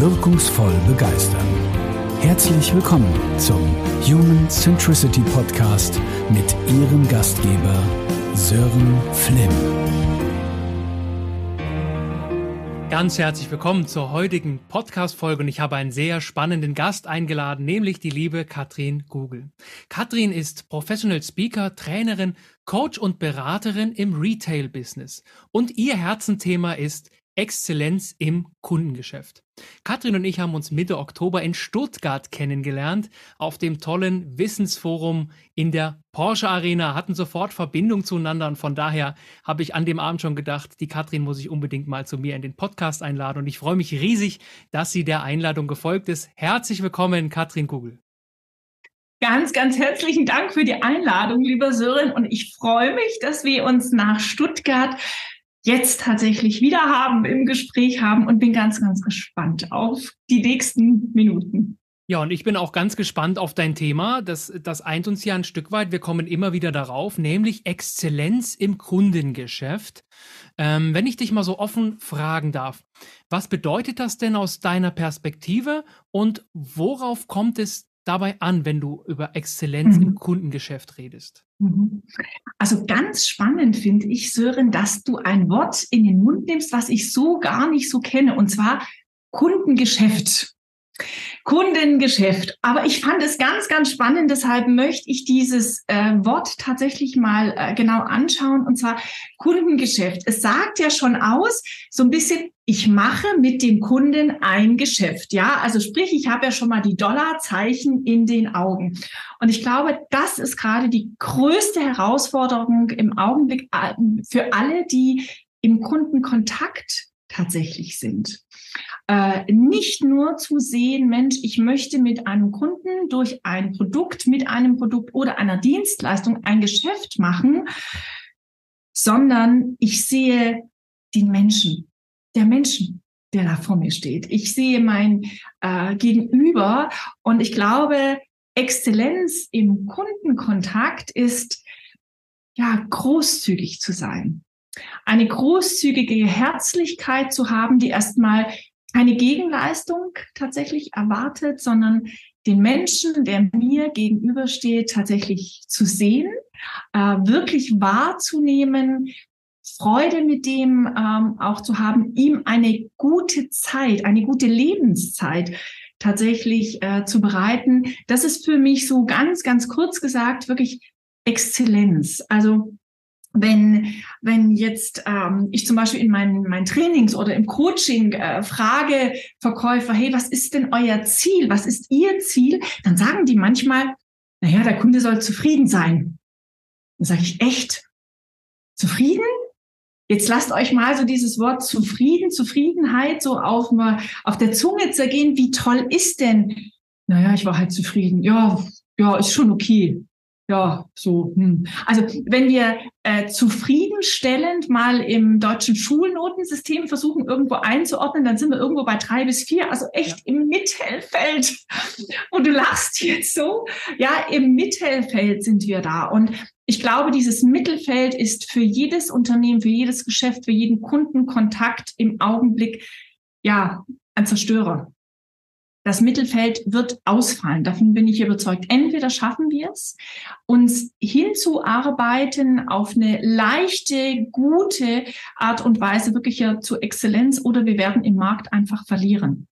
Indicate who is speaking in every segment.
Speaker 1: wirkungsvoll begeistern. Herzlich willkommen zum Human Centricity Podcast mit Ihrem Gastgeber Sören Flimm.
Speaker 2: Ganz herzlich willkommen zur heutigen Podcast-Folge und ich habe einen sehr spannenden Gast eingeladen, nämlich die liebe Katrin Google. Katrin ist Professional Speaker, Trainerin, Coach und Beraterin im Retail-Business und ihr Herzenthema ist Exzellenz im Kundengeschäft. Katrin und ich haben uns Mitte Oktober in Stuttgart kennengelernt, auf dem tollen Wissensforum in der Porsche Arena, hatten sofort Verbindung zueinander und von daher habe ich an dem Abend schon gedacht, die Katrin muss ich unbedingt mal zu mir in den Podcast einladen und ich freue mich riesig, dass sie der Einladung gefolgt ist. Herzlich willkommen, Katrin Kugel.
Speaker 3: Ganz, ganz herzlichen Dank für die Einladung, lieber Sören. Und ich freue mich, dass wir uns nach Stuttgart jetzt tatsächlich wieder haben, im Gespräch haben und bin ganz, ganz gespannt auf die nächsten Minuten.
Speaker 2: Ja, und ich bin auch ganz gespannt auf dein Thema. Das, das eint uns ja ein Stück weit. Wir kommen immer wieder darauf, nämlich Exzellenz im Kundengeschäft. Ähm, wenn ich dich mal so offen fragen darf, was bedeutet das denn aus deiner Perspektive und worauf kommt es dabei an, wenn du über Exzellenz mhm. im Kundengeschäft redest? Mhm.
Speaker 3: Also ganz spannend finde ich, Sören, dass du ein Wort in den Mund nimmst, was ich so gar nicht so kenne, und zwar Kundengeschäft. Kundengeschäft. Aber ich fand es ganz, ganz spannend. Deshalb möchte ich dieses äh, Wort tatsächlich mal äh, genau anschauen. Und zwar Kundengeschäft. Es sagt ja schon aus, so ein bisschen, ich mache mit dem Kunden ein Geschäft. Ja, also sprich, ich habe ja schon mal die Dollarzeichen in den Augen. Und ich glaube, das ist gerade die größte Herausforderung im Augenblick äh, für alle, die im Kundenkontakt tatsächlich sind äh, nicht nur zu sehen, Mensch, ich möchte mit einem Kunden durch ein Produkt, mit einem Produkt oder einer Dienstleistung ein Geschäft machen, sondern ich sehe den Menschen, der Menschen, der da vor mir steht. Ich sehe mein äh, Gegenüber und ich glaube, Exzellenz im Kundenkontakt ist ja großzügig zu sein. Eine großzügige Herzlichkeit zu haben, die erstmal keine Gegenleistung tatsächlich erwartet, sondern den Menschen, der mir gegenübersteht, tatsächlich zu sehen, äh, wirklich wahrzunehmen, Freude mit dem ähm, auch zu haben, ihm eine gute Zeit, eine gute Lebenszeit tatsächlich äh, zu bereiten. Das ist für mich so ganz, ganz kurz gesagt wirklich Exzellenz. Also wenn, wenn jetzt ähm, ich zum Beispiel in meinen, meinen Trainings oder im Coaching äh, frage Verkäufer, hey, was ist denn euer Ziel? Was ist ihr Ziel? Dann sagen die manchmal, naja, der Kunde soll zufrieden sein. Dann sage ich, echt? Zufrieden? Jetzt lasst euch mal so dieses Wort zufrieden, Zufriedenheit so auf, auf der Zunge zergehen. Wie toll ist denn? Naja, ich war halt zufrieden. Ja, ja, ist schon okay ja, so. Hm. Also wenn wir äh, zufriedenstellend mal im deutschen Schulnotensystem versuchen, irgendwo einzuordnen, dann sind wir irgendwo bei drei bis vier, also echt ja. im Mittelfeld. Und du lachst jetzt so. Ja, im Mittelfeld sind wir da. Und ich glaube, dieses Mittelfeld ist für jedes Unternehmen, für jedes Geschäft, für jeden Kundenkontakt im Augenblick ja ein Zerstörer das Mittelfeld wird ausfallen. Davon bin ich überzeugt. Entweder schaffen wir es, uns hinzuarbeiten auf eine leichte, gute Art und Weise wirklich ja zur Exzellenz oder wir werden im Markt einfach verlieren.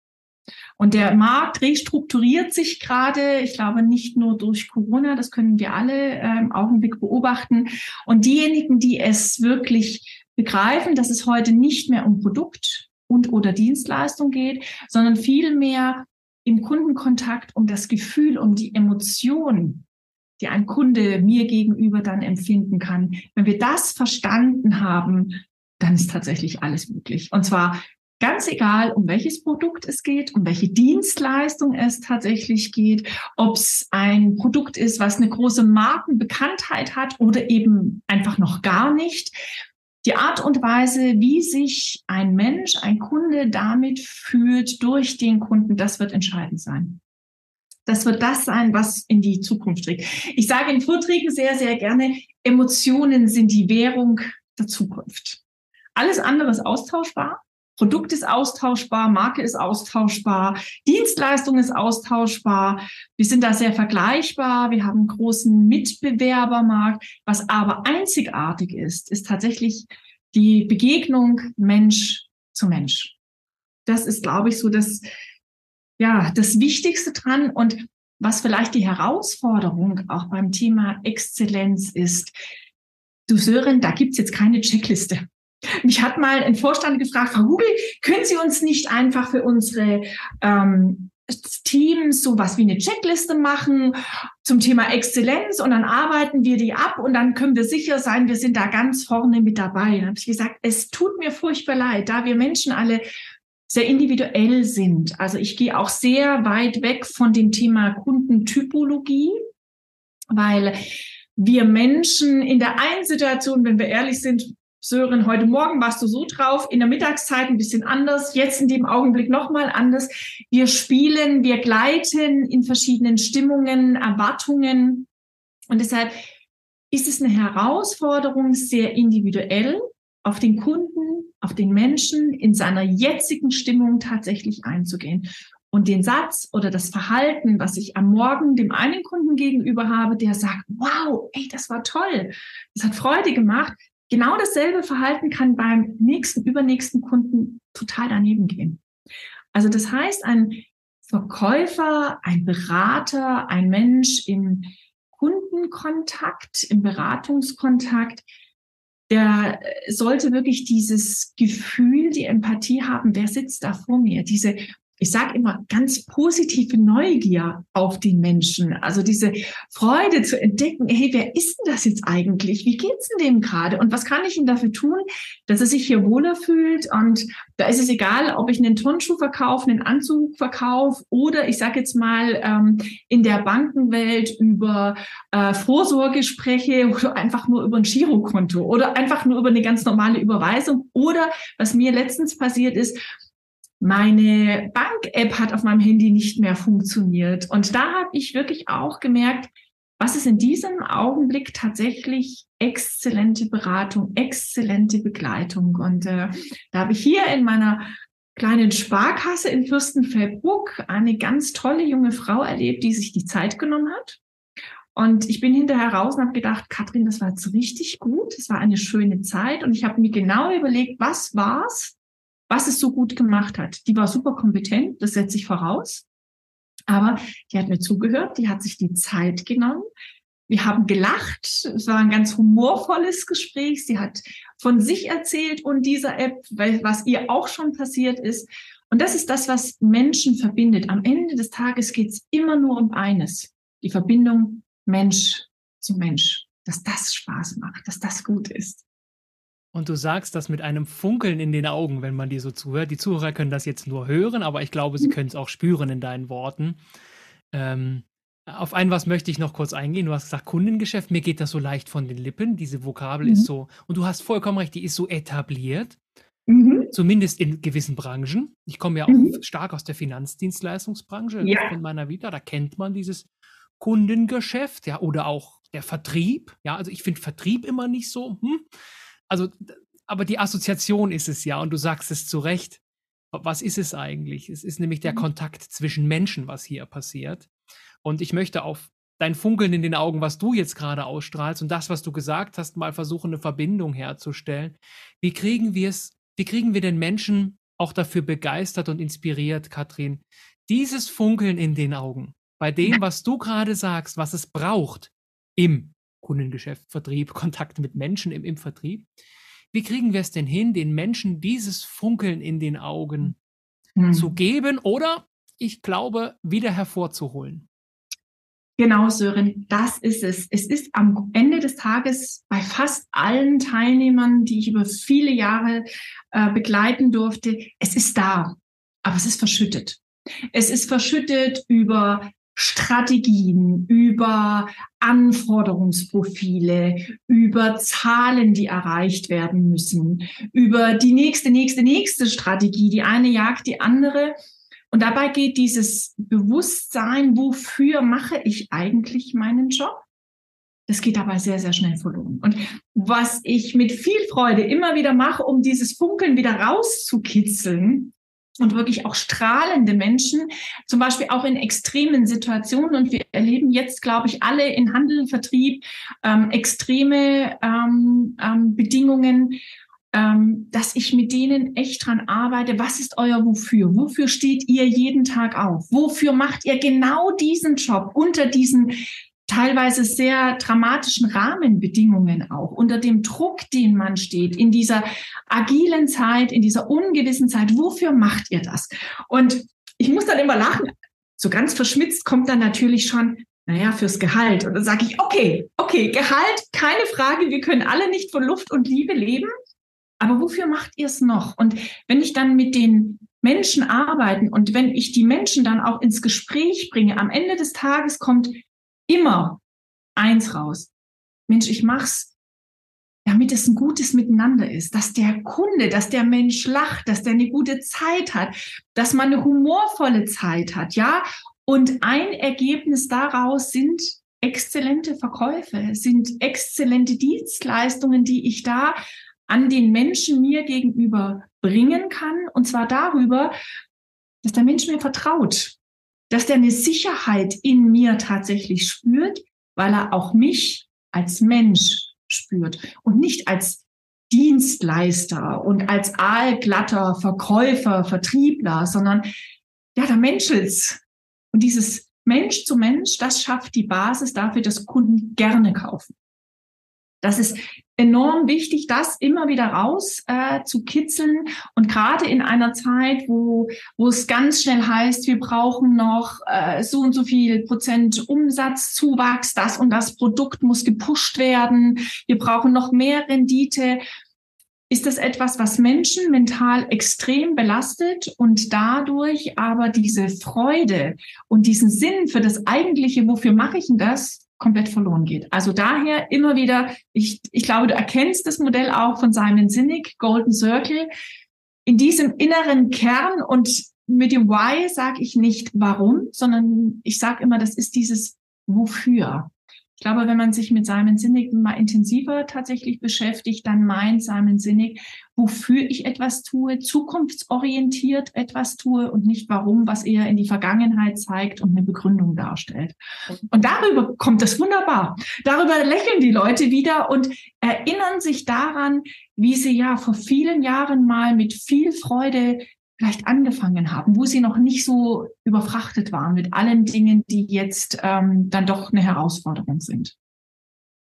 Speaker 3: Und der Markt restrukturiert sich gerade, ich glaube nicht nur durch Corona, das können wir alle äh, im Augenblick beobachten. Und diejenigen, die es wirklich begreifen, dass es heute nicht mehr um Produkt und oder Dienstleistung geht, sondern vielmehr im Kundenkontakt um das Gefühl, um die Emotion, die ein Kunde mir gegenüber dann empfinden kann. Wenn wir das verstanden haben, dann ist tatsächlich alles möglich. Und zwar ganz egal, um welches Produkt es geht, um welche Dienstleistung es tatsächlich geht, ob es ein Produkt ist, was eine große Markenbekanntheit hat oder eben einfach noch gar nicht die Art und Weise, wie sich ein Mensch, ein Kunde damit fühlt durch den Kunden, das wird entscheidend sein. Das wird das sein, was in die Zukunft trägt. Ich sage in Vorträgen sehr, sehr gerne, Emotionen sind die Währung der Zukunft. Alles andere ist austauschbar. Produkt ist austauschbar, Marke ist austauschbar, Dienstleistung ist austauschbar. Wir sind da sehr vergleichbar. Wir haben einen großen Mitbewerbermarkt. Was aber einzigartig ist, ist tatsächlich die Begegnung Mensch zu Mensch. Das ist, glaube ich, so das, ja, das Wichtigste dran. Und was vielleicht die Herausforderung auch beim Thema Exzellenz ist, du Sören, da gibt's jetzt keine Checkliste. Mich hat mal ein Vorstand gefragt, Frau Google, können Sie uns nicht einfach für unsere ähm, Teams sowas wie eine Checkliste machen zum Thema Exzellenz und dann arbeiten wir die ab und dann können wir sicher sein, wir sind da ganz vorne mit dabei. Dann habe ich gesagt, es tut mir furchtbar leid, da wir Menschen alle sehr individuell sind. Also ich gehe auch sehr weit weg von dem Thema Kundentypologie, weil wir Menschen in der einen Situation, wenn wir ehrlich sind, Sören, heute Morgen warst du so drauf, in der Mittagszeit ein bisschen anders, jetzt in dem Augenblick nochmal anders. Wir spielen, wir gleiten in verschiedenen Stimmungen, Erwartungen. Und deshalb ist es eine Herausforderung, sehr individuell auf den Kunden, auf den Menschen in seiner jetzigen Stimmung tatsächlich einzugehen. Und den Satz oder das Verhalten, was ich am Morgen dem einen Kunden gegenüber habe, der sagt, wow, ey, das war toll, das hat Freude gemacht, Genau dasselbe Verhalten kann beim nächsten, übernächsten Kunden total daneben gehen. Also das heißt, ein Verkäufer, ein Berater, ein Mensch im Kundenkontakt, im Beratungskontakt, der sollte wirklich dieses Gefühl, die Empathie haben, wer sitzt da vor mir, diese ich sage immer, ganz positive Neugier auf den Menschen. Also diese Freude zu entdecken, hey, wer ist denn das jetzt eigentlich? Wie geht's denn dem gerade? Und was kann ich ihm dafür tun, dass er sich hier wohler fühlt? Und da ist es egal, ob ich einen Turnschuh verkaufe, einen Anzug verkaufe oder ich sage jetzt mal ähm, in der Bankenwelt über äh, Vorsorge spreche oder einfach nur über ein Girokonto oder einfach nur über eine ganz normale Überweisung oder was mir letztens passiert ist, meine Bank-App hat auf meinem Handy nicht mehr funktioniert. Und da habe ich wirklich auch gemerkt, was ist in diesem Augenblick tatsächlich exzellente Beratung, exzellente Begleitung. Und äh, da habe ich hier in meiner kleinen Sparkasse in Fürstenfeldbruck eine ganz tolle junge Frau erlebt, die sich die Zeit genommen hat. Und ich bin hinterher raus und habe gedacht, Katrin, das war jetzt richtig gut. Es war eine schöne Zeit. Und ich habe mir genau überlegt, was war's, was es so gut gemacht hat. Die war super kompetent, das setze ich voraus. Aber die hat mir zugehört, die hat sich die Zeit genommen. Wir haben gelacht. Es war ein ganz humorvolles Gespräch. Sie hat von sich erzählt und dieser App, was ihr auch schon passiert ist. Und das ist das, was Menschen verbindet. Am Ende des Tages geht es immer nur um eines. Die Verbindung Mensch zu Mensch. Dass das Spaß macht, dass das gut ist.
Speaker 2: Und du sagst das mit einem Funkeln in den Augen, wenn man dir so zuhört. Die Zuhörer können das jetzt nur hören, aber ich glaube, sie mhm. können es auch spüren in deinen Worten. Ähm, auf ein was möchte ich noch kurz eingehen. Du hast gesagt, Kundengeschäft, mir geht das so leicht von den Lippen. Diese Vokabel mhm. ist so, und du hast vollkommen recht, die ist so etabliert. Mhm. Zumindest in gewissen Branchen. Ich komme ja auch mhm. stark aus der Finanzdienstleistungsbranche ja. von meiner Vita. Da kennt man dieses Kundengeschäft, ja, oder auch der Vertrieb. Ja, also ich finde Vertrieb immer nicht so. Hm also, aber die Assoziation ist es ja und du sagst es zu Recht. Was ist es eigentlich? Es ist nämlich der mhm. Kontakt zwischen Menschen, was hier passiert. Und ich möchte auf dein Funkeln in den Augen, was du jetzt gerade ausstrahlst und das, was du gesagt hast, mal versuchen, eine Verbindung herzustellen. Wie kriegen wir es, wie kriegen wir den Menschen auch dafür begeistert und inspiriert, Katrin, dieses Funkeln in den Augen, bei dem, was du gerade sagst, was es braucht im Kundengeschäft, Vertrieb, Kontakt mit Menschen im, im Vertrieb. Wie kriegen wir es denn hin, den Menschen dieses Funkeln in den Augen mhm. zu geben oder, ich glaube, wieder hervorzuholen?
Speaker 3: Genau, Sören, das ist es. Es ist am Ende des Tages bei fast allen Teilnehmern, die ich über viele Jahre äh, begleiten durfte, es ist da, aber es ist verschüttet. Es ist verschüttet über Strategien, über Anforderungsprofile, über Zahlen, die erreicht werden müssen, über die nächste, nächste, nächste Strategie. Die eine jagt die andere. Und dabei geht dieses Bewusstsein, wofür mache ich eigentlich meinen Job? Das geht dabei sehr, sehr schnell verloren. Und was ich mit viel Freude immer wieder mache, um dieses Funkeln wieder rauszukitzeln, und wirklich auch strahlende Menschen, zum Beispiel auch in extremen Situationen. Und wir erleben jetzt, glaube ich, alle in Handel, Vertrieb ähm, extreme ähm, ähm, Bedingungen, ähm, dass ich mit denen echt dran arbeite. Was ist euer Wofür? Wofür steht ihr jeden Tag auf? Wofür macht ihr genau diesen Job unter diesen teilweise sehr dramatischen Rahmenbedingungen auch, unter dem Druck, den man steht, in dieser agilen Zeit, in dieser ungewissen Zeit. Wofür macht ihr das? Und ich muss dann immer lachen. So ganz verschmitzt kommt dann natürlich schon, naja, fürs Gehalt. Und dann sage ich, okay, okay, Gehalt, keine Frage, wir können alle nicht von Luft und Liebe leben. Aber wofür macht ihr es noch? Und wenn ich dann mit den Menschen arbeiten und wenn ich die Menschen dann auch ins Gespräch bringe, am Ende des Tages kommt immer eins raus. Mensch, ich mach's, damit es ein gutes Miteinander ist, dass der Kunde, dass der Mensch lacht, dass der eine gute Zeit hat, dass man eine humorvolle Zeit hat, ja. Und ein Ergebnis daraus sind exzellente Verkäufe, sind exzellente Dienstleistungen, die ich da an den Menschen mir gegenüber bringen kann. Und zwar darüber, dass der Mensch mir vertraut, dass der eine Sicherheit in mir tatsächlich spürt, weil er auch mich als Mensch spürt und nicht als Dienstleister und als aalglatter Verkäufer, Vertriebler, sondern ja, der Menschels. Und dieses Mensch zu Mensch, das schafft die Basis dafür, dass Kunden gerne kaufen. Das ist enorm wichtig, das immer wieder raus äh, zu kitzeln. Und gerade in einer Zeit, wo, wo es ganz schnell heißt, wir brauchen noch äh, so und so viel Prozent Umsatzzuwachs, das und das Produkt muss gepusht werden, wir brauchen noch mehr Rendite, ist das etwas, was Menschen mental extrem belastet und dadurch aber diese Freude und diesen Sinn für das eigentliche, wofür mache ich denn das, komplett verloren geht. Also daher immer wieder, ich, ich glaube, du erkennst das Modell auch von Simon Sinek, Golden Circle. In diesem inneren Kern und mit dem Why sage ich nicht warum, sondern ich sage immer, das ist dieses Wofür. Ich glaube, wenn man sich mit Simon Sinek mal intensiver tatsächlich beschäftigt, dann meint Simon Sinek, wofür ich etwas tue, zukunftsorientiert etwas tue und nicht warum, was eher in die Vergangenheit zeigt und eine Begründung darstellt. Und darüber kommt das wunderbar. Darüber lächeln die Leute wieder und erinnern sich daran, wie sie ja vor vielen Jahren mal mit viel Freude vielleicht angefangen haben, wo sie noch nicht so überfrachtet waren mit allen Dingen, die jetzt ähm, dann doch eine Herausforderung sind.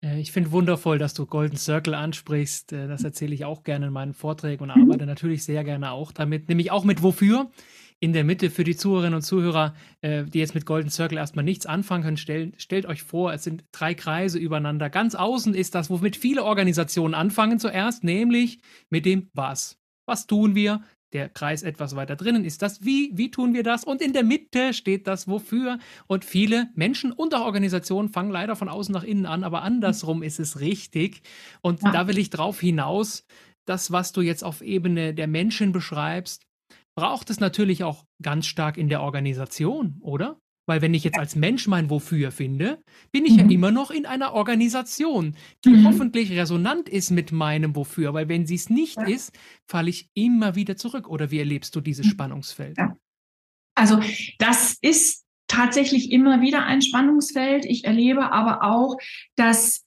Speaker 2: Äh, ich finde wundervoll, dass du Golden Circle ansprichst. Äh, das erzähle ich auch gerne in meinen Vorträgen und arbeite mhm. natürlich sehr gerne auch damit, nämlich auch mit Wofür. In der Mitte für die Zuhörerinnen und Zuhörer, äh, die jetzt mit Golden Circle erstmal nichts anfangen können, stellt, stellt euch vor, es sind drei Kreise übereinander. Ganz außen ist das, womit viele Organisationen anfangen zuerst, nämlich mit dem Was. Was tun wir? Der Kreis etwas weiter drinnen ist das Wie, wie tun wir das? Und in der Mitte steht das Wofür. Und viele Menschen und auch Organisationen fangen leider von außen nach innen an, aber andersrum ist es richtig. Und ja. da will ich drauf hinaus, das, was du jetzt auf Ebene der Menschen beschreibst, braucht es natürlich auch ganz stark in der Organisation, oder? Weil wenn ich jetzt als Mensch mein Wofür finde, bin ich mhm. ja immer noch in einer Organisation, die mhm. hoffentlich resonant ist mit meinem Wofür. Weil wenn sie es nicht ja. ist, falle ich immer wieder zurück. Oder wie erlebst du dieses mhm. Spannungsfeld? Ja.
Speaker 3: Also das ist tatsächlich immer wieder ein Spannungsfeld. Ich erlebe aber auch, dass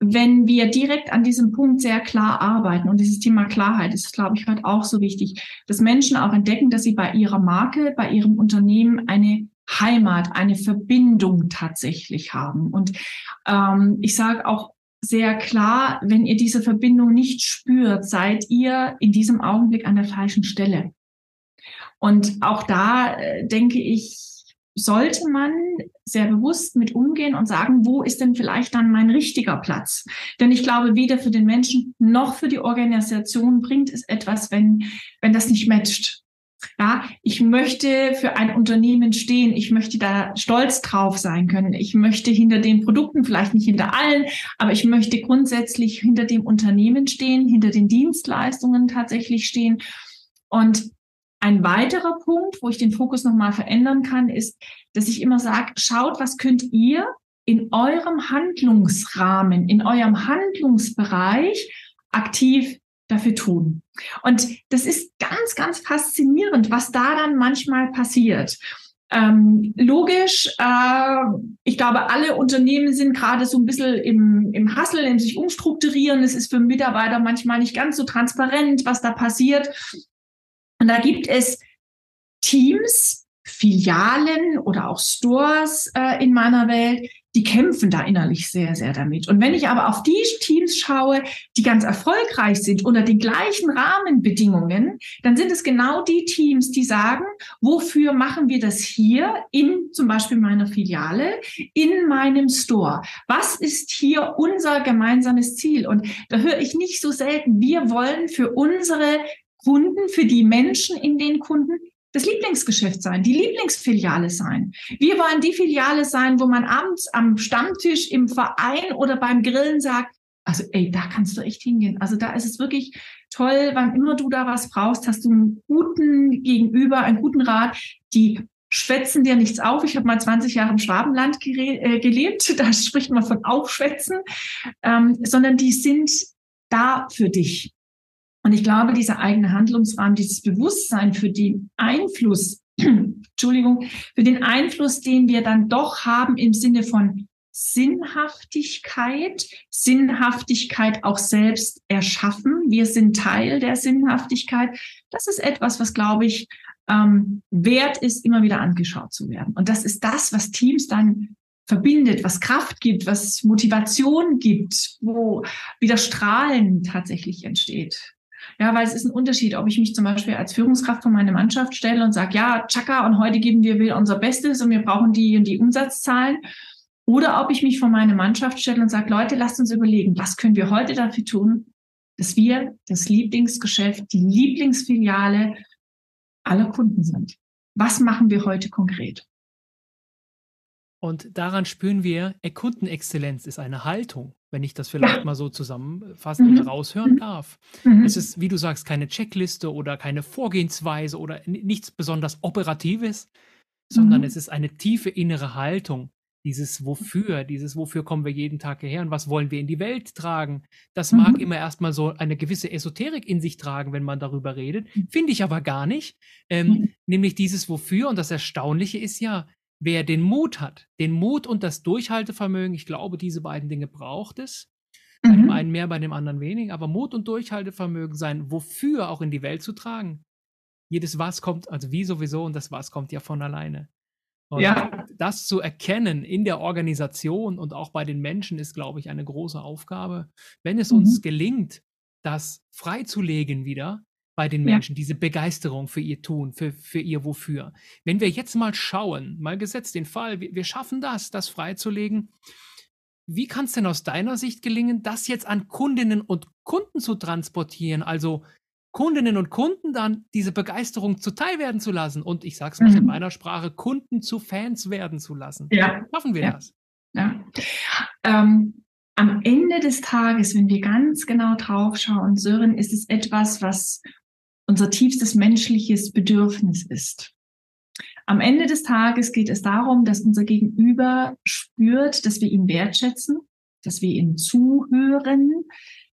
Speaker 3: wenn wir direkt an diesem Punkt sehr klar arbeiten und dieses Thema Klarheit ist, glaube ich, heute auch so wichtig, dass Menschen auch entdecken, dass sie bei ihrer Marke, bei ihrem Unternehmen eine Heimat, eine Verbindung tatsächlich haben. Und ähm, ich sage auch sehr klar, wenn ihr diese Verbindung nicht spürt, seid ihr in diesem Augenblick an der falschen Stelle. Und auch da äh, denke ich, sollte man sehr bewusst mit umgehen und sagen, wo ist denn vielleicht dann mein richtiger Platz? Denn ich glaube, weder für den Menschen noch für die Organisation bringt es etwas, wenn, wenn das nicht matcht. Ja, ich möchte für ein Unternehmen stehen. Ich möchte da stolz drauf sein können. Ich möchte hinter den Produkten, vielleicht nicht hinter allen, aber ich möchte grundsätzlich hinter dem Unternehmen stehen, hinter den Dienstleistungen tatsächlich stehen. Und ein weiterer Punkt, wo ich den Fokus nochmal verändern kann, ist, dass ich immer sage, schaut, was könnt ihr in eurem Handlungsrahmen, in eurem Handlungsbereich aktiv dafür tun. Und das ist ganz, ganz faszinierend, was da dann manchmal passiert. Ähm, logisch, äh, ich glaube, alle Unternehmen sind gerade so ein bisschen im, im Hustle, im sich umstrukturieren. Es ist für Mitarbeiter manchmal nicht ganz so transparent, was da passiert. Und da gibt es Teams, Filialen oder auch Stores äh, in meiner Welt, die kämpfen da innerlich sehr, sehr damit. Und wenn ich aber auf die Teams schaue, die ganz erfolgreich sind unter den gleichen Rahmenbedingungen, dann sind es genau die Teams, die sagen, wofür machen wir das hier in zum Beispiel meiner Filiale, in meinem Store? Was ist hier unser gemeinsames Ziel? Und da höre ich nicht so selten, wir wollen für unsere Kunden, für die Menschen in den Kunden das Lieblingsgeschäft sein, die Lieblingsfiliale sein. Wir wollen die Filiale sein, wo man abends am Stammtisch im Verein oder beim Grillen sagt, also ey, da kannst du echt hingehen. Also da ist es wirklich toll, wann immer du da was brauchst, hast du einen guten Gegenüber, einen guten Rat. Die schwätzen dir nichts auf. Ich habe mal 20 Jahre im Schwabenland äh, gelebt, da spricht man von Aufschwätzen, ähm, sondern die sind da für dich. Und ich glaube, dieser eigene Handlungsrahmen, dieses Bewusstsein für den Einfluss, Entschuldigung, für den Einfluss, den wir dann doch haben im Sinne von Sinnhaftigkeit, Sinnhaftigkeit auch selbst erschaffen. Wir sind Teil der Sinnhaftigkeit. Das ist etwas, was, glaube ich, ähm, wert ist, immer wieder angeschaut zu werden. Und das ist das, was Teams dann verbindet, was Kraft gibt, was Motivation gibt, wo wieder Strahlen tatsächlich entsteht. Ja, weil es ist ein Unterschied, ob ich mich zum Beispiel als Führungskraft von meiner Mannschaft stelle und sage, ja, tschakka, und heute geben wir wieder unser Bestes und wir brauchen die und die Umsatzzahlen. Oder ob ich mich vor meine Mannschaft stelle und sage, Leute, lasst uns überlegen, was können wir heute dafür tun, dass wir das Lieblingsgeschäft, die Lieblingsfiliale aller Kunden sind. Was machen wir heute konkret?
Speaker 2: Und daran spüren wir, Kundenexzellenz ist eine Haltung, wenn ich das vielleicht ja. mal so zusammenfassen mhm. und raushören mhm. darf. Mhm. Es ist, wie du sagst, keine Checkliste oder keine Vorgehensweise oder nichts besonders Operatives, sondern mhm. es ist eine tiefe innere Haltung. Dieses Wofür, dieses Wofür kommen wir jeden Tag hierher und was wollen wir in die Welt tragen. Das mag mhm. immer erstmal so eine gewisse Esoterik in sich tragen, wenn man darüber redet. Mhm. Finde ich aber gar nicht. Ähm, nämlich dieses Wofür. Und das Erstaunliche ist ja, wer den Mut hat, den Mut und das Durchhaltevermögen, ich glaube, diese beiden Dinge braucht es. Mhm. Bei dem mhm. einen mehr, bei dem anderen weniger, aber Mut und Durchhaltevermögen sein, wofür auch in die Welt zu tragen. Jedes Was kommt, also wie sowieso, und das Was kommt ja von alleine. Und ja. das zu erkennen in der Organisation und auch bei den Menschen ist, glaube ich, eine große Aufgabe. Wenn es mhm. uns gelingt, das freizulegen wieder, bei den Menschen, ja. diese Begeisterung für ihr Tun, für, für ihr Wofür. Wenn wir jetzt mal schauen, mal gesetzt den Fall, wir, wir schaffen das, das freizulegen. Wie kann es denn aus deiner Sicht gelingen, das jetzt an Kundinnen und Kunden zu transportieren? Also Kundinnen und Kunden dann diese Begeisterung zuteil werden zu lassen und ich sage es mal mhm. in meiner Sprache, Kunden zu Fans werden zu lassen. Ja. Schaffen wir
Speaker 3: ja.
Speaker 2: das?
Speaker 3: Ja. Ähm, am Ende des Tages, wenn wir ganz genau draufschauen, Sören, ist es etwas, was unser tiefstes menschliches Bedürfnis ist. Am Ende des Tages geht es darum, dass unser Gegenüber spürt, dass wir ihn wertschätzen, dass wir ihm zuhören,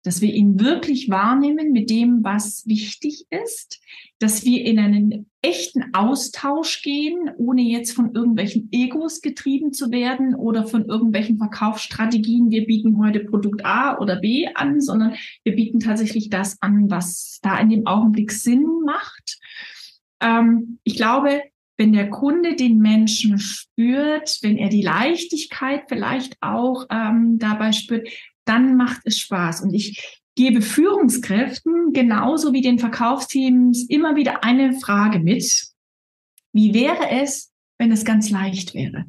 Speaker 3: dass wir ihn wirklich wahrnehmen mit dem, was wichtig ist, dass wir in einen echten Austausch gehen, ohne jetzt von irgendwelchen Egos getrieben zu werden oder von irgendwelchen Verkaufsstrategien. Wir bieten heute Produkt A oder B an, sondern wir bieten tatsächlich das an, was da in dem Augenblick Sinn macht. Ähm, ich glaube, wenn der Kunde den Menschen spürt, wenn er die Leichtigkeit vielleicht auch ähm, dabei spürt, dann macht es Spaß. Und ich gebe Führungskräften genauso wie den Verkaufsteams immer wieder eine Frage mit. Wie wäre es, wenn es ganz leicht wäre?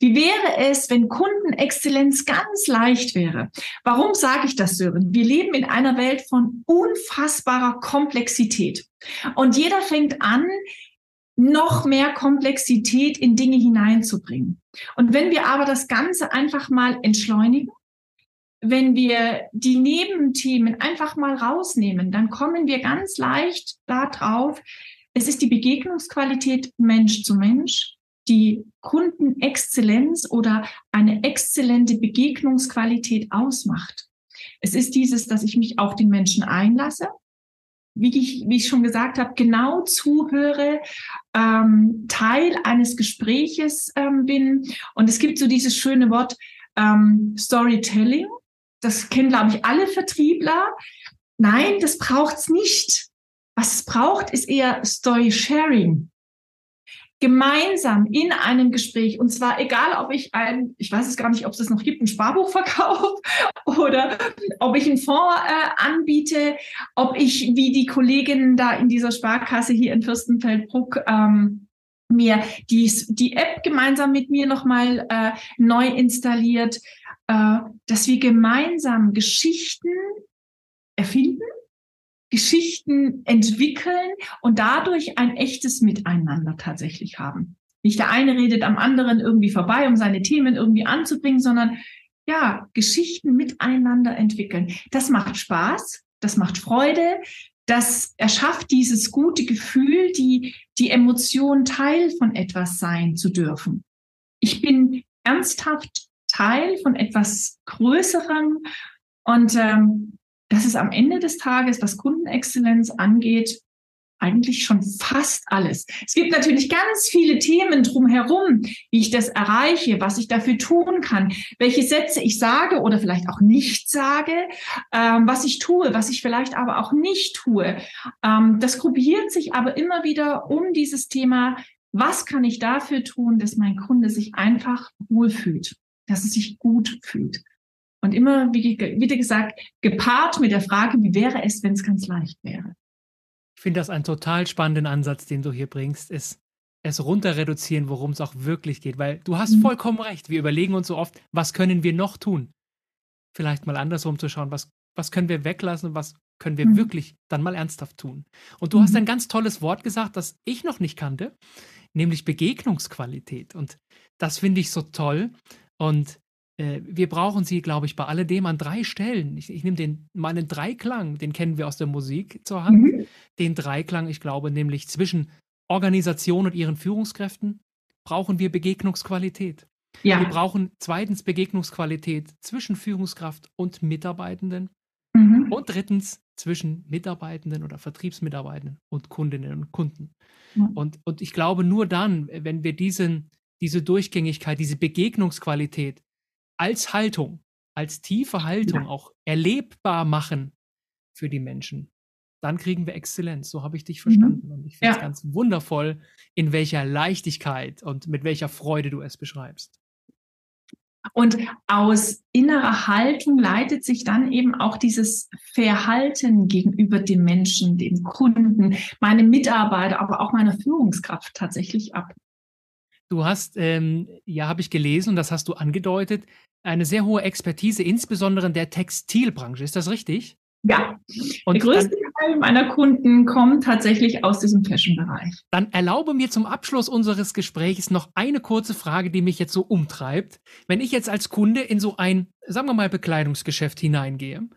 Speaker 3: Wie wäre es, wenn Kundenexzellenz ganz leicht wäre? Warum sage ich das, Sören? Wir leben in einer Welt von unfassbarer Komplexität. Und jeder fängt an, noch mehr Komplexität in Dinge hineinzubringen. Und wenn wir aber das Ganze einfach mal entschleunigen, wenn wir die Nebenthemen einfach mal rausnehmen, dann kommen wir ganz leicht darauf, es ist die Begegnungsqualität Mensch zu Mensch, die Kundenexzellenz oder eine exzellente Begegnungsqualität ausmacht. Es ist dieses, dass ich mich auf den Menschen einlasse, wie ich, wie ich schon gesagt habe, genau zuhöre, ähm, Teil eines Gespräches ähm, bin. Und es gibt so dieses schöne Wort ähm, Storytelling. Das kennen, glaube ich, alle Vertriebler. Nein, das braucht's nicht. Was es braucht, ist eher Story Sharing gemeinsam in einem Gespräch, und zwar egal, ob ich ein, ich weiß es gar nicht, ob es das noch gibt, ein Sparbuch verkaufe oder ob ich einen Fonds äh, anbiete, ob ich wie die Kolleginnen da in dieser Sparkasse hier in Fürstenfeldbruck ähm, mir die, die App gemeinsam mit mir nochmal äh, neu installiert, äh, dass wir gemeinsam Geschichten erfinden Geschichten entwickeln und dadurch ein echtes Miteinander tatsächlich haben. Nicht der eine redet am anderen irgendwie vorbei, um seine Themen irgendwie anzubringen, sondern ja, Geschichten miteinander entwickeln. Das macht Spaß, das macht Freude, das erschafft dieses gute Gefühl, die, die Emotion Teil von etwas sein zu dürfen. Ich bin ernsthaft Teil von etwas Größerem und ähm, das ist am Ende des Tages, was Kundenexzellenz angeht, eigentlich schon fast alles. Es gibt natürlich ganz viele Themen drumherum, wie ich das erreiche, was ich dafür tun kann, welche Sätze ich sage oder vielleicht auch nicht sage, ähm, was ich tue, was ich vielleicht aber auch nicht tue. Ähm, das gruppiert sich aber immer wieder um dieses Thema, was kann ich dafür tun, dass mein Kunde sich einfach wohlfühlt, dass es sich gut fühlt. Und immer, wie, wie gesagt, gepaart mit der Frage, wie wäre es, wenn es ganz leicht wäre.
Speaker 2: Ich finde das einen total spannenden Ansatz, den du hier bringst, ist es runter reduzieren, worum es auch wirklich geht. Weil du hast mhm. vollkommen recht. Wir überlegen uns so oft, was können wir noch tun? Vielleicht mal andersrum zu schauen, was, was können wir weglassen und was können wir mhm. wirklich dann mal ernsthaft tun. Und du mhm. hast ein ganz tolles Wort gesagt, das ich noch nicht kannte, nämlich Begegnungsqualität. Und das finde ich so toll. Und äh, wir brauchen sie, glaube ich, bei alledem an drei Stellen. Ich, ich nehme den, meinen Dreiklang, den kennen wir aus der Musik zur Hand. Mhm. Den Dreiklang, ich glaube, nämlich zwischen Organisation und ihren Führungskräften brauchen wir Begegnungsqualität. Ja. Wir brauchen zweitens Begegnungsqualität zwischen Führungskraft und Mitarbeitenden. Mhm. Und drittens zwischen Mitarbeitenden oder Vertriebsmitarbeitenden und Kundinnen und Kunden. Mhm. Und, und ich glaube, nur dann, wenn wir diesen, diese Durchgängigkeit, diese Begegnungsqualität als Haltung, als tiefe Haltung ja. auch erlebbar machen für die Menschen, dann kriegen wir Exzellenz. So habe ich dich mhm. verstanden. Mhm. Und ich finde es ja. ganz wundervoll, in welcher Leichtigkeit und mit welcher Freude du es beschreibst.
Speaker 3: Und aus innerer Haltung leitet sich dann eben auch dieses Verhalten gegenüber dem Menschen, dem Kunden, meinem Mitarbeiter, aber auch meiner Führungskraft tatsächlich ab.
Speaker 2: Du hast, ähm, ja, habe ich gelesen und das hast du angedeutet, eine sehr hohe Expertise, insbesondere in der Textilbranche. Ist das richtig?
Speaker 3: Ja, und der größte Teil meiner Kunden kommt tatsächlich aus diesem Fashion-Bereich.
Speaker 2: Dann erlaube mir zum Abschluss unseres Gesprächs noch eine kurze Frage, die mich jetzt so umtreibt. Wenn ich jetzt als Kunde in so ein, sagen wir mal, Bekleidungsgeschäft hineingehe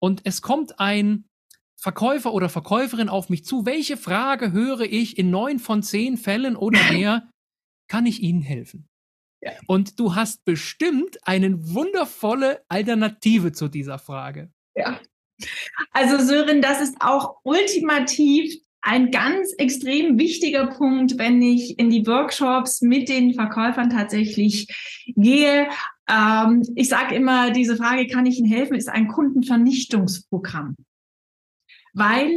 Speaker 2: und es kommt ein Verkäufer oder Verkäuferin auf mich zu, welche Frage höre ich in neun von zehn Fällen oder mehr, kann ich Ihnen helfen? Und du hast bestimmt eine wundervolle Alternative zu dieser Frage.
Speaker 3: Ja. Also Sören, das ist auch ultimativ ein ganz extrem wichtiger Punkt, wenn ich in die Workshops mit den Verkäufern tatsächlich gehe. Ähm, ich sage immer, diese Frage, kann ich Ihnen helfen, ist ein Kundenvernichtungsprogramm. Weil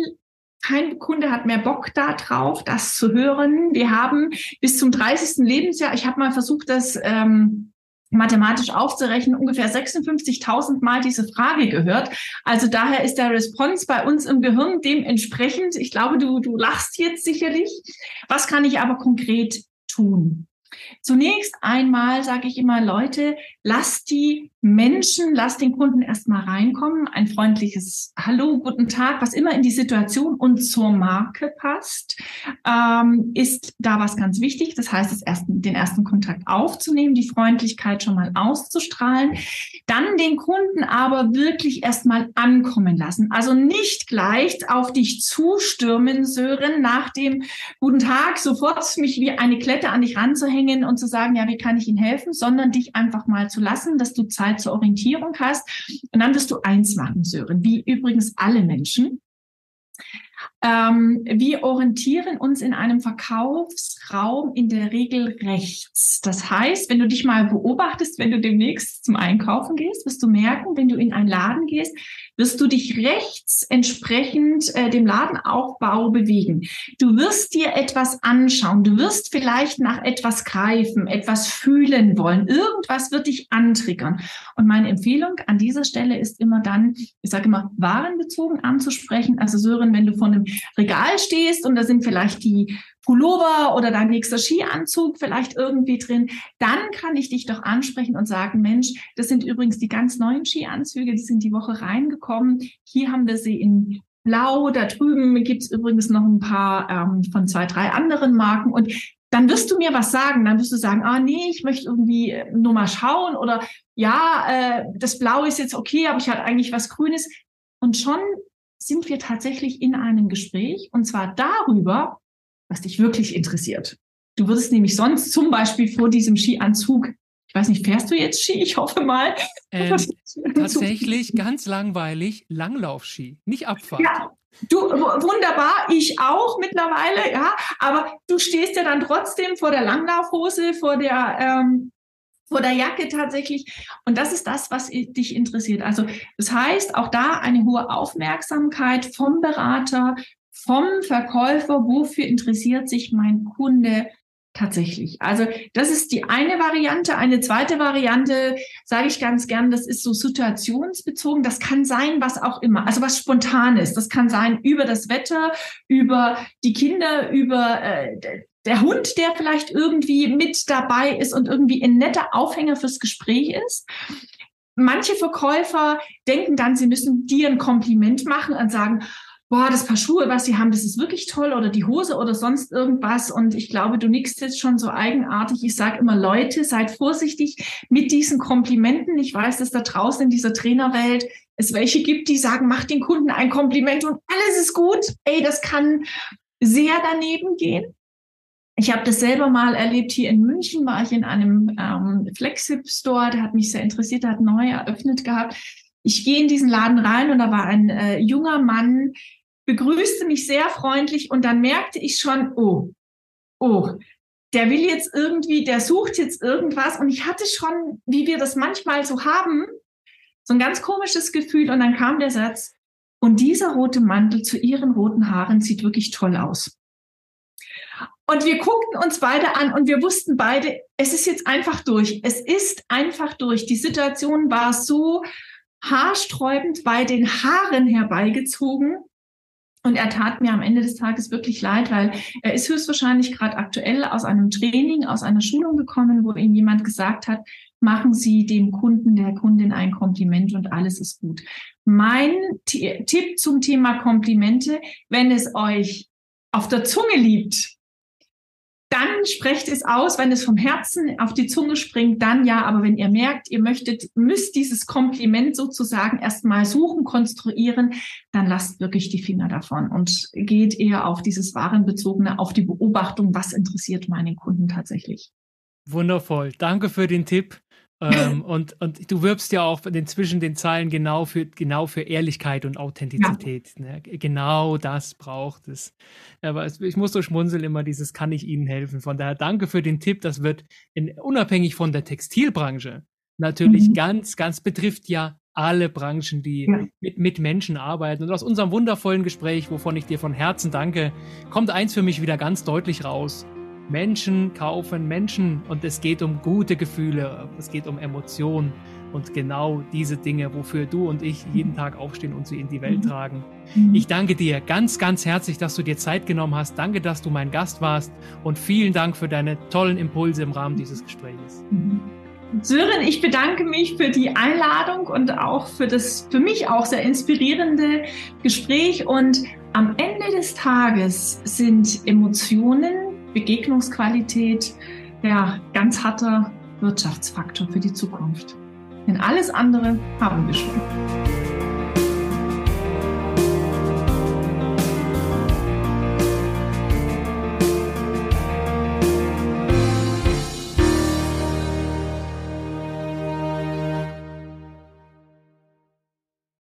Speaker 3: kein Kunde hat mehr Bock da drauf, das zu hören. Wir haben bis zum 30. Lebensjahr, ich habe mal versucht, das ähm, mathematisch aufzurechnen, ungefähr 56.000 Mal diese Frage gehört. Also daher ist der Response bei uns im Gehirn dementsprechend. Ich glaube, du, du lachst jetzt sicherlich. Was kann ich aber konkret tun? Zunächst einmal sage ich immer, Leute, lasst die Menschen, lasst den Kunden erstmal reinkommen. Ein freundliches Hallo, guten Tag, was immer in die Situation und zur Marke passt, ähm, ist da was ganz wichtig. Das heißt, ersten, den ersten Kontakt aufzunehmen, die Freundlichkeit schon mal auszustrahlen, dann den Kunden aber wirklich erstmal ankommen lassen. Also nicht gleich auf dich zustürmen, Sören, nach dem guten Tag sofort mich wie eine Klette an dich ranzuhängen anzuhängen und zu sagen, ja, wie kann ich Ihnen helfen, sondern dich einfach mal zu lassen, dass du Zeit zur Orientierung hast. Und dann wirst du eins machen, Sören, wie übrigens alle Menschen. Ähm, wir orientieren uns in einem Verkaufsraum in der Regel rechts. Das heißt, wenn du dich mal beobachtest, wenn du demnächst zum Einkaufen gehst, wirst du merken, wenn du in einen Laden gehst, wirst du dich rechts entsprechend äh, dem Ladenaufbau bewegen. Du wirst dir etwas anschauen. Du wirst vielleicht nach etwas greifen, etwas fühlen wollen. Irgendwas wird dich antriggern. Und meine Empfehlung an dieser Stelle ist immer dann, ich sage immer, warenbezogen anzusprechen. Also Sören, wenn du vor einem Regal stehst und da sind vielleicht die Pullover oder dein nächster Skianzug vielleicht irgendwie drin, dann kann ich dich doch ansprechen und sagen, Mensch, das sind übrigens die ganz neuen Skianzüge, die sind die Woche reingekommen. Hier haben wir sie in Blau, da drüben gibt's übrigens noch ein paar ähm, von zwei, drei anderen Marken und dann wirst du mir was sagen, dann wirst du sagen, ah nee, ich möchte irgendwie äh, nur mal schauen oder ja, äh, das Blau ist jetzt okay, aber ich hatte eigentlich was Grünes. Und schon sind wir tatsächlich in einem Gespräch und zwar darüber, was dich wirklich interessiert. Du würdest nämlich sonst zum Beispiel vor diesem Skianzug, ich weiß nicht, fährst du jetzt Ski? Ich hoffe mal.
Speaker 2: Ähm, tatsächlich ganz langweilig, Langlaufski, nicht Abfahrt.
Speaker 3: Ja, du, wunderbar, ich auch mittlerweile, ja, aber du stehst ja dann trotzdem vor der Langlaufhose, vor der, ähm, vor der Jacke tatsächlich. Und das ist das, was dich interessiert. Also das heißt, auch da eine hohe Aufmerksamkeit vom Berater, vom Verkäufer, wofür interessiert sich mein Kunde tatsächlich. Also das ist die eine Variante. Eine zweite Variante, sage ich ganz gern, das ist so situationsbezogen. Das kann sein, was auch immer. Also was spontan ist. Das kann sein über das Wetter, über die Kinder, über äh, der Hund, der vielleicht irgendwie mit dabei ist und irgendwie ein netter Aufhänger fürs Gespräch ist. Manche Verkäufer denken dann, sie müssen dir ein Kompliment machen und sagen, boah, das Paar Schuhe, was sie haben, das ist wirklich toll oder die Hose oder sonst irgendwas. Und ich glaube, du nickst jetzt schon so eigenartig. Ich sage immer, Leute, seid vorsichtig mit diesen Komplimenten. Ich weiß, dass da draußen in dieser Trainerwelt es welche gibt, die sagen, mach den Kunden ein Kompliment und alles ist gut. Ey, das kann sehr daneben gehen. Ich habe das selber mal erlebt. Hier in München war ich in einem ähm, Flexip-Store, der hat mich sehr interessiert, der hat neu eröffnet gehabt. Ich gehe in diesen Laden rein und da war ein äh, junger Mann, begrüßte mich sehr freundlich und dann merkte ich schon, oh, oh, der will jetzt irgendwie, der sucht jetzt irgendwas und ich hatte schon, wie wir das manchmal so haben, so ein ganz komisches Gefühl und dann kam der Satz, und dieser rote Mantel zu ihren roten Haaren sieht wirklich toll aus. Und wir guckten uns beide an und wir wussten beide, es ist jetzt einfach durch. Es ist einfach durch. Die Situation war so haarsträubend bei den Haaren herbeigezogen, und er tat mir am Ende des Tages wirklich leid, weil er ist höchstwahrscheinlich gerade aktuell aus einem Training, aus einer Schulung gekommen, wo ihm jemand gesagt hat, machen Sie dem Kunden, der Kundin ein Kompliment und alles ist gut. Mein T Tipp zum Thema Komplimente, wenn es euch auf der Zunge liegt, dann sprecht es aus, wenn es vom Herzen auf die Zunge springt, dann ja. Aber wenn ihr merkt, ihr möchtet, müsst dieses Kompliment sozusagen erstmal suchen, konstruieren, dann lasst wirklich die Finger davon und geht eher auf dieses Warenbezogene, auf die Beobachtung, was interessiert meinen Kunden tatsächlich.
Speaker 2: Wundervoll. Danke für den Tipp. Ähm, und, und du wirbst ja auch den, zwischen den Zeilen genau für, genau für Ehrlichkeit und Authentizität. Ja. Ne? Genau das braucht es. Aber es, ich muss so schmunzeln immer dieses, kann ich Ihnen helfen? Von daher danke für den Tipp. Das wird in, unabhängig von der Textilbranche natürlich mhm. ganz, ganz betrifft ja alle Branchen, die ja. mit, mit Menschen arbeiten. Und aus unserem wundervollen Gespräch, wovon ich dir von Herzen danke, kommt eins für mich wieder ganz deutlich raus. Menschen kaufen Menschen und es geht um gute Gefühle, es geht um Emotionen und genau diese Dinge, wofür du und ich jeden Tag aufstehen und sie in die Welt mhm. tragen. Mhm. Ich danke dir ganz, ganz herzlich, dass du dir Zeit genommen hast. Danke, dass du mein Gast warst und vielen Dank für deine tollen Impulse im Rahmen dieses Gesprächs.
Speaker 3: Mhm. Sören, ich bedanke mich für die Einladung und auch für das für mich auch sehr inspirierende Gespräch. Und am Ende des Tages sind Emotionen Begegnungsqualität ja ganz harter Wirtschaftsfaktor für die Zukunft. Denn alles andere haben wir schon.